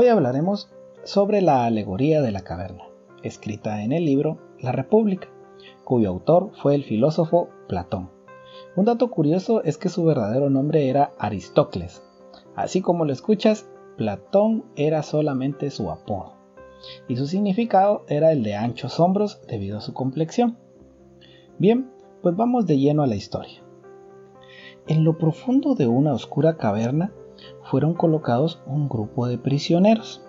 Hoy hablaremos sobre la alegoría de la caverna, escrita en el libro La República, cuyo autor fue el filósofo Platón. Un dato curioso es que su verdadero nombre era Aristócles. Así como lo escuchas, Platón era solamente su apodo, y su significado era el de anchos hombros debido a su complexión. Bien, pues vamos de lleno a la historia. En lo profundo de una oscura caverna fueron colocados un grupo de prisioneros.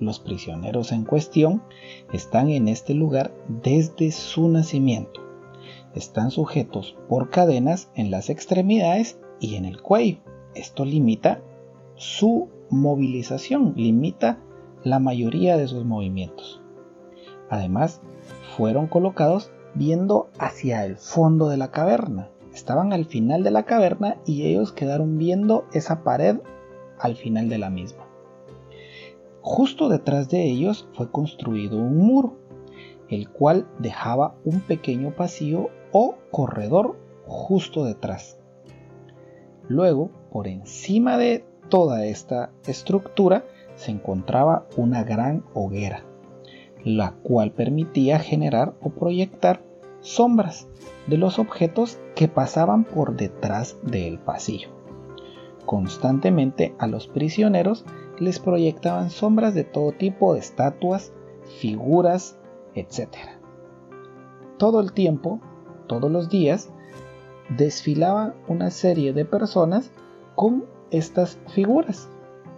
Los prisioneros en cuestión están en este lugar desde su nacimiento. Están sujetos por cadenas en las extremidades y en el cuello. Esto limita su movilización, limita la mayoría de sus movimientos. Además, fueron colocados viendo hacia el fondo de la caverna. Estaban al final de la caverna y ellos quedaron viendo esa pared al final de la misma. Justo detrás de ellos fue construido un muro, el cual dejaba un pequeño pasillo o corredor justo detrás. Luego, por encima de toda esta estructura, se encontraba una gran hoguera, la cual permitía generar o proyectar sombras de los objetos que pasaban por detrás del pasillo. Constantemente a los prisioneros les proyectaban sombras de todo tipo de estatuas, figuras, etc. Todo el tiempo, todos los días, desfilaba una serie de personas con estas figuras.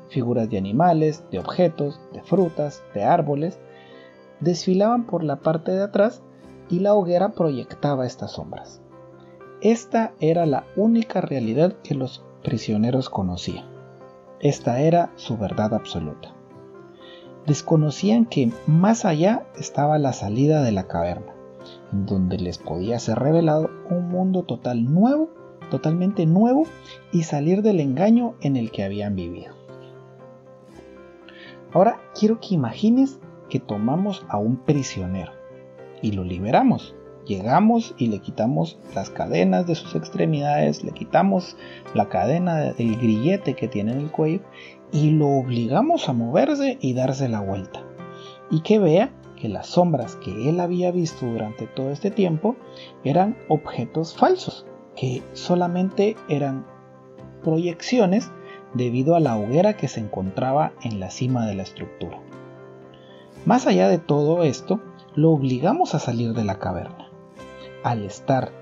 Figuras de animales, de objetos, de frutas, de árboles. Desfilaban por la parte de atrás y la hoguera proyectaba estas sombras. Esta era la única realidad que los prisioneros conocían. Esta era su verdad absoluta. Desconocían que más allá estaba la salida de la caverna, en donde les podía ser revelado un mundo total nuevo, totalmente nuevo, y salir del engaño en el que habían vivido. Ahora quiero que imagines que tomamos a un prisionero y lo liberamos. Llegamos y le quitamos las cadenas de sus extremidades, le quitamos la cadena del grillete que tiene en el cuello y lo obligamos a moverse y darse la vuelta. Y que vea que las sombras que él había visto durante todo este tiempo eran objetos falsos, que solamente eran proyecciones debido a la hoguera que se encontraba en la cima de la estructura. Más allá de todo esto, lo obligamos a salir de la caverna. Al estar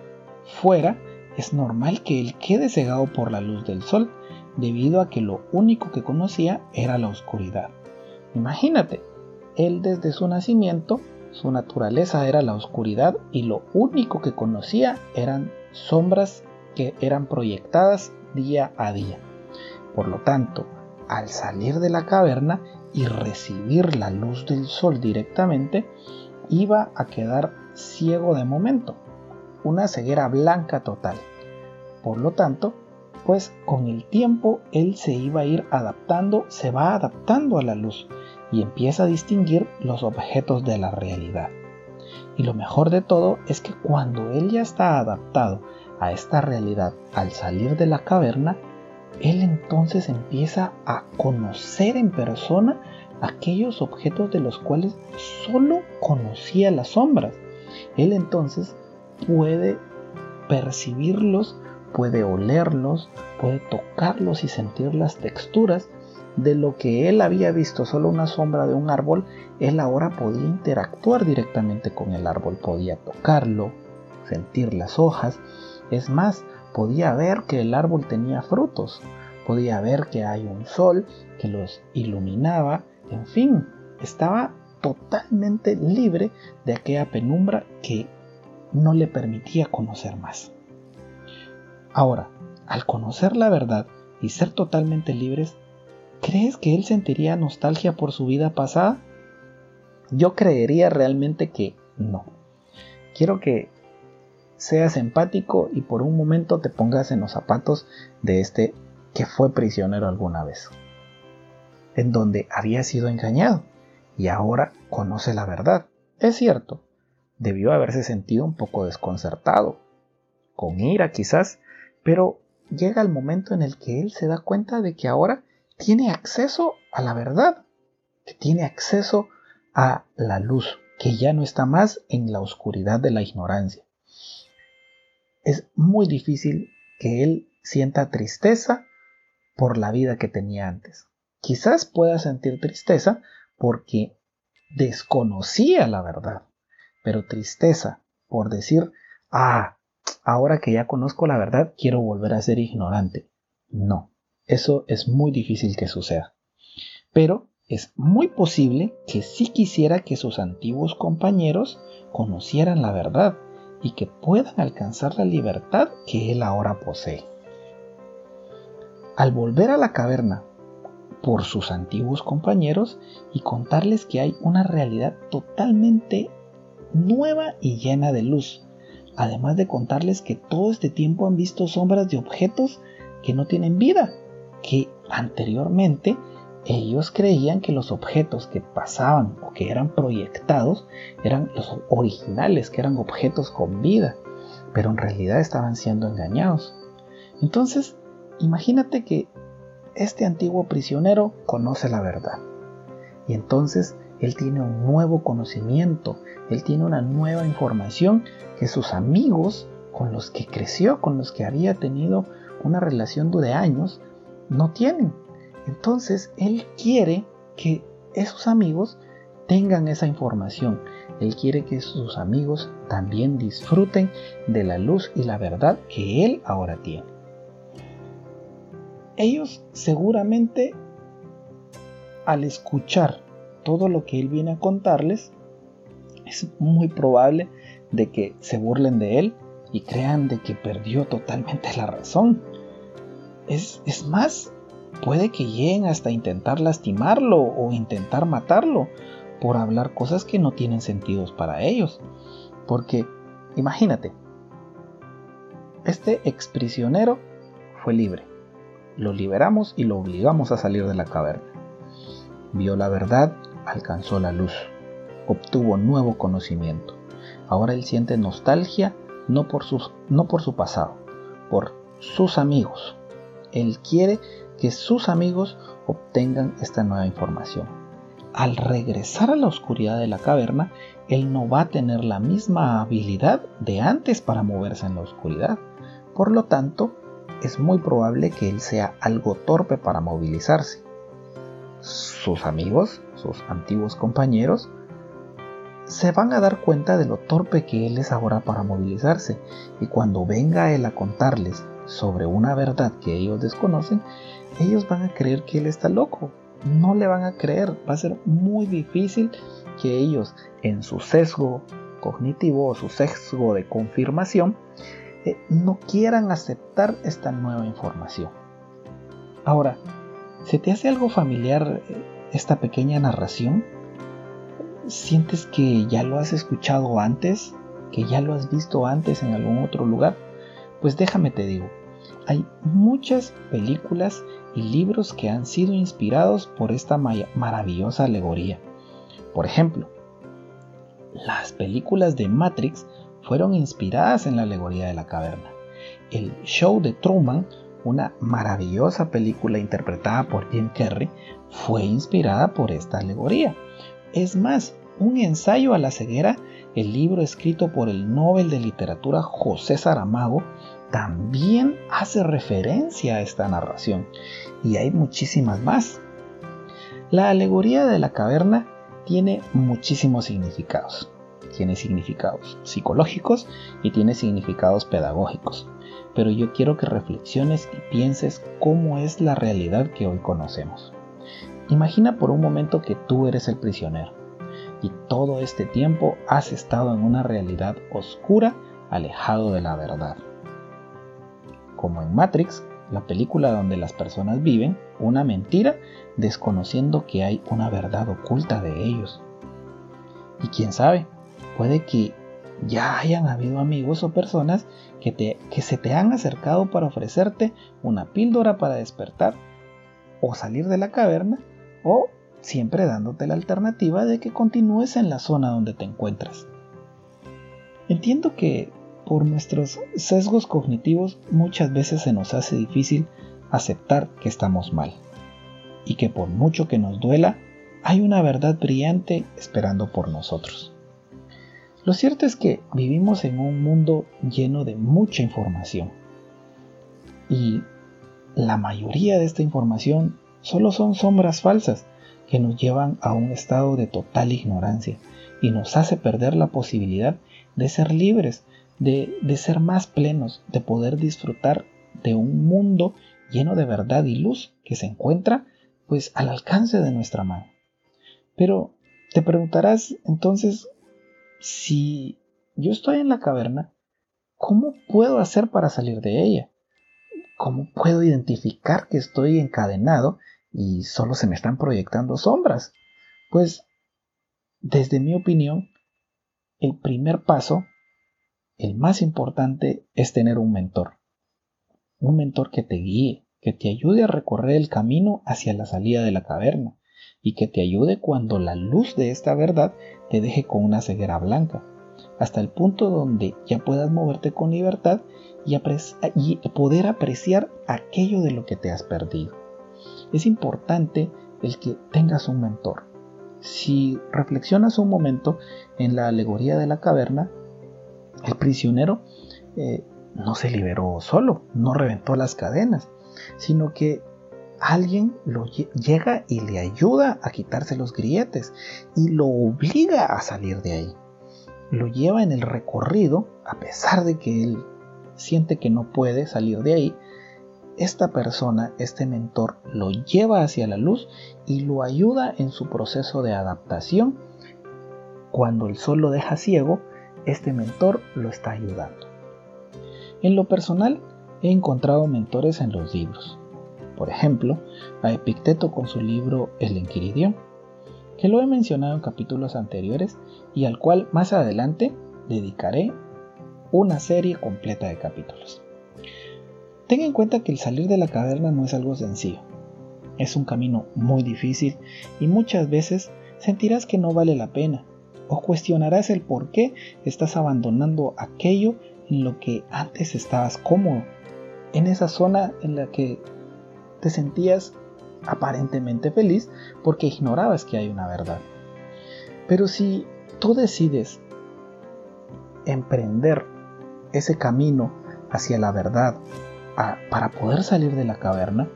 fuera, es normal que él quede cegado por la luz del sol, debido a que lo único que conocía era la oscuridad. Imagínate, él desde su nacimiento, su naturaleza era la oscuridad y lo único que conocía eran sombras que eran proyectadas día a día. Por lo tanto, al salir de la caverna y recibir la luz del sol directamente, iba a quedar ciego de momento, una ceguera blanca total. Por lo tanto, pues con el tiempo él se iba a ir adaptando, se va adaptando a la luz y empieza a distinguir los objetos de la realidad. Y lo mejor de todo es que cuando él ya está adaptado a esta realidad al salir de la caverna, él entonces empieza a conocer en persona aquellos objetos de los cuales solo conocía las sombras. Él entonces puede percibirlos, puede olerlos, puede tocarlos y sentir las texturas de lo que él había visto solo una sombra de un árbol, él ahora podía interactuar directamente con el árbol, podía tocarlo, sentir las hojas, es más, podía ver que el árbol tenía frutos, podía ver que hay un sol que los iluminaba, en fin, estaba totalmente libre de aquella penumbra que no le permitía conocer más. Ahora, al conocer la verdad y ser totalmente libres, ¿crees que él sentiría nostalgia por su vida pasada? Yo creería realmente que no. Quiero que seas empático y por un momento te pongas en los zapatos de este que fue prisionero alguna vez en donde había sido engañado y ahora conoce la verdad. Es cierto, debió haberse sentido un poco desconcertado, con ira quizás, pero llega el momento en el que él se da cuenta de que ahora tiene acceso a la verdad, que tiene acceso a la luz, que ya no está más en la oscuridad de la ignorancia. Es muy difícil que él sienta tristeza por la vida que tenía antes. Quizás pueda sentir tristeza porque desconocía la verdad, pero tristeza por decir, ah, ahora que ya conozco la verdad, quiero volver a ser ignorante. No, eso es muy difícil que suceda. Pero es muy posible que sí quisiera que sus antiguos compañeros conocieran la verdad y que puedan alcanzar la libertad que él ahora posee. Al volver a la caverna por sus antiguos compañeros y contarles que hay una realidad totalmente nueva y llena de luz, además de contarles que todo este tiempo han visto sombras de objetos que no tienen vida, que anteriormente ellos creían que los objetos que pasaban o que eran proyectados eran los originales, que eran objetos con vida, pero en realidad estaban siendo engañados. Entonces, imagínate que este antiguo prisionero conoce la verdad. Y entonces él tiene un nuevo conocimiento, él tiene una nueva información que sus amigos con los que creció, con los que había tenido una relación de años, no tienen. Entonces él quiere que esos amigos tengan esa información. Él quiere que sus amigos también disfruten de la luz y la verdad que él ahora tiene. Ellos seguramente al escuchar todo lo que él viene a contarles, es muy probable de que se burlen de él y crean de que perdió totalmente la razón. Es, es más, puede que lleguen hasta intentar lastimarlo o intentar matarlo por hablar cosas que no tienen sentido para ellos. Porque, imagínate, este exprisionero fue libre. Lo liberamos y lo obligamos a salir de la caverna. Vio la verdad, alcanzó la luz, obtuvo nuevo conocimiento. Ahora él siente nostalgia no por, no por su pasado, por sus amigos. Él quiere que sus amigos obtengan esta nueva información. Al regresar a la oscuridad de la caverna, él no va a tener la misma habilidad de antes para moverse en la oscuridad. Por lo tanto, es muy probable que él sea algo torpe para movilizarse. Sus amigos, sus antiguos compañeros, se van a dar cuenta de lo torpe que él es ahora para movilizarse y cuando venga él a contarles sobre una verdad que ellos desconocen, ellos van a creer que él está loco. No le van a creer. Va a ser muy difícil que ellos en su sesgo cognitivo o su sesgo de confirmación no quieran aceptar esta nueva información. Ahora, ¿se te hace algo familiar eh, esta pequeña narración? ¿Sientes que ya lo has escuchado antes? ¿Que ya lo has visto antes en algún otro lugar? Pues déjame te digo, hay muchas películas y libros que han sido inspirados por esta maravillosa alegoría. Por ejemplo, las películas de Matrix fueron inspiradas en la alegoría de la caverna. El show de Truman, una maravillosa película interpretada por Jim Carrey, fue inspirada por esta alegoría. Es más, un ensayo a la ceguera, el libro escrito por el Nobel de Literatura José Saramago, también hace referencia a esta narración y hay muchísimas más. La alegoría de la caverna tiene muchísimos significados. Tiene significados psicológicos y tiene significados pedagógicos. Pero yo quiero que reflexiones y pienses cómo es la realidad que hoy conocemos. Imagina por un momento que tú eres el prisionero y todo este tiempo has estado en una realidad oscura alejado de la verdad como en Matrix, la película donde las personas viven una mentira desconociendo que hay una verdad oculta de ellos. Y quién sabe, puede que ya hayan habido amigos o personas que, que se te han acercado para ofrecerte una píldora para despertar o salir de la caverna o siempre dándote la alternativa de que continúes en la zona donde te encuentras. Entiendo que por nuestros sesgos cognitivos muchas veces se nos hace difícil aceptar que estamos mal y que por mucho que nos duela, hay una verdad brillante esperando por nosotros. Lo cierto es que vivimos en un mundo lleno de mucha información y la mayoría de esta información solo son sombras falsas que nos llevan a un estado de total ignorancia y nos hace perder la posibilidad de ser libres, de, de ser más plenos, de poder disfrutar de un mundo lleno de verdad y luz que se encuentra pues al alcance de nuestra mano. Pero te preguntarás entonces, si yo estoy en la caverna, ¿cómo puedo hacer para salir de ella? ¿Cómo puedo identificar que estoy encadenado y solo se me están proyectando sombras? Pues, desde mi opinión, el primer paso, el más importante, es tener un mentor. Un mentor que te guíe, que te ayude a recorrer el camino hacia la salida de la caverna, y que te ayude cuando la luz de esta verdad te deje con una ceguera blanca, hasta el punto donde ya puedas moverte con libertad y, poder apreciar aquello de lo que te has perdido. Es importante el que tengas un mentor. Si reflexionas un momento en la alegoría de la caverna, el prisionero eh, no se liberó solo, no reventó las cadenas, sino que alguien lo llega y le ayuda a quitarse los grilletes y lo obliga a salir de ahí. Lo lleva en el recorrido, a pesar de que él siente que no puede salir de ahí, esta persona, este mentor, lo lleva hacia la luz y lo ayuda en su proceso de adaptación. Cuando el sol lo deja ciego, este mentor lo está ayudando. En lo personal, he encontrado mentores en los libros por ejemplo, a Epicteto con su libro El Enquiridión, que lo he mencionado en capítulos anteriores y al cual más adelante dedicaré una serie completa de capítulos. Ten en cuenta que el salir de la caverna no es algo sencillo. Es un camino muy difícil y muchas veces sentirás que no vale la pena o cuestionarás el por qué estás abandonando aquello en lo que antes estabas cómodo, en esa zona en la que te sentías aparentemente feliz porque ignorabas que hay una verdad. Pero si tú decides emprender ese camino hacia la verdad para poder salir de la caverna,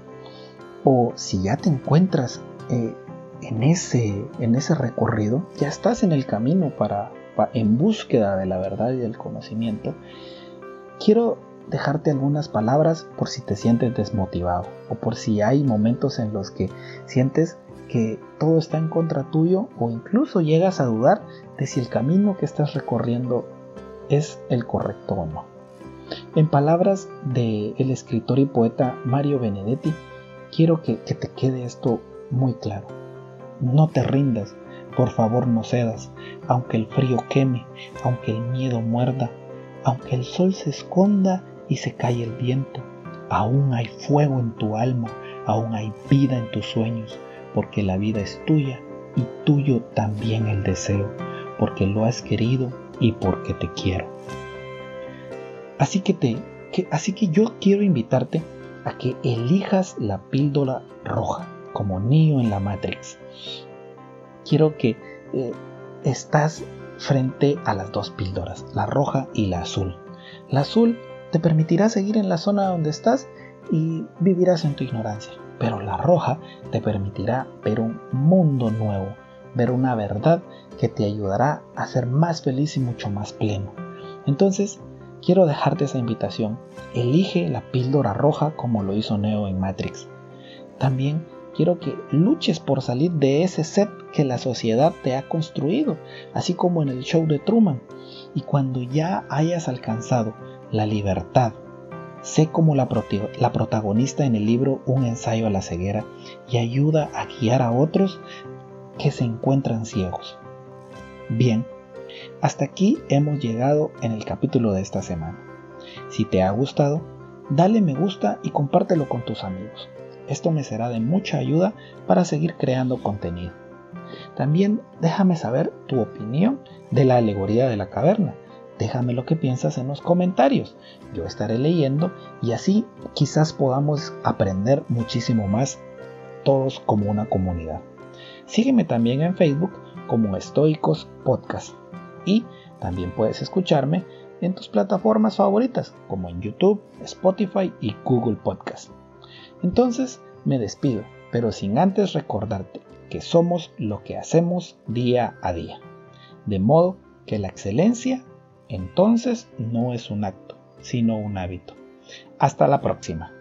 o si ya te encuentras eh, en, ese, en ese recorrido, ya estás en el camino para, en búsqueda de la verdad y del conocimiento, quiero dejarte algunas palabras por si te sientes desmotivado o por si hay momentos en los que sientes que todo está en contra tuyo o incluso llegas a dudar de si el camino que estás recorriendo es el correcto o no. En palabras del el escritor y poeta Mario Benedetti, quiero que, que te quede esto muy claro. No te rindas, por favor no cedas, aunque el frío queme, aunque el miedo muerda, aunque el sol se esconda y se cae el viento. Aún hay fuego en tu alma, aún hay vida en tus sueños, porque la vida es tuya y tuyo también el deseo, porque lo has querido y porque te quiero. Así que te así que yo quiero invitarte a que elijas la píldora roja, como Neo en la Matrix. Quiero que eh, estás frente a las dos píldoras, la roja y la azul. La azul te permitirá seguir en la zona donde estás y vivirás en tu ignorancia. Pero la roja te permitirá ver un mundo nuevo, ver una verdad que te ayudará a ser más feliz y mucho más pleno. Entonces, quiero dejarte esa invitación. Elige la píldora roja como lo hizo Neo en Matrix. También quiero que luches por salir de ese set que la sociedad te ha construido, así como en el show de Truman. Y cuando ya hayas alcanzado la libertad. Sé como la, la, protagonista en el libro Un ensayo a la ceguera y ayuda a guiar a otros que se encuentran ciegos. Bien, hasta aquí hemos llegado en el capítulo de esta semana. Si te ha gustado, dale me gusta y compártelo con tus amigos. Esto me será de mucha ayuda para seguir creando contenido. También déjame saber tu opinión de la alegoría de la caverna Déjame lo que piensas en los comentarios. Yo estaré leyendo y así quizás podamos aprender muchísimo más todos como una comunidad. Sígueme también en Facebook como Estoicos Podcast y también puedes escucharme en tus plataformas favoritas como en YouTube, Spotify y Google Podcast. Entonces me despido, pero sin antes recordarte que somos lo que hacemos día a día. De modo que la excelencia entonces no es un acto, sino un hábito. Hasta la próxima.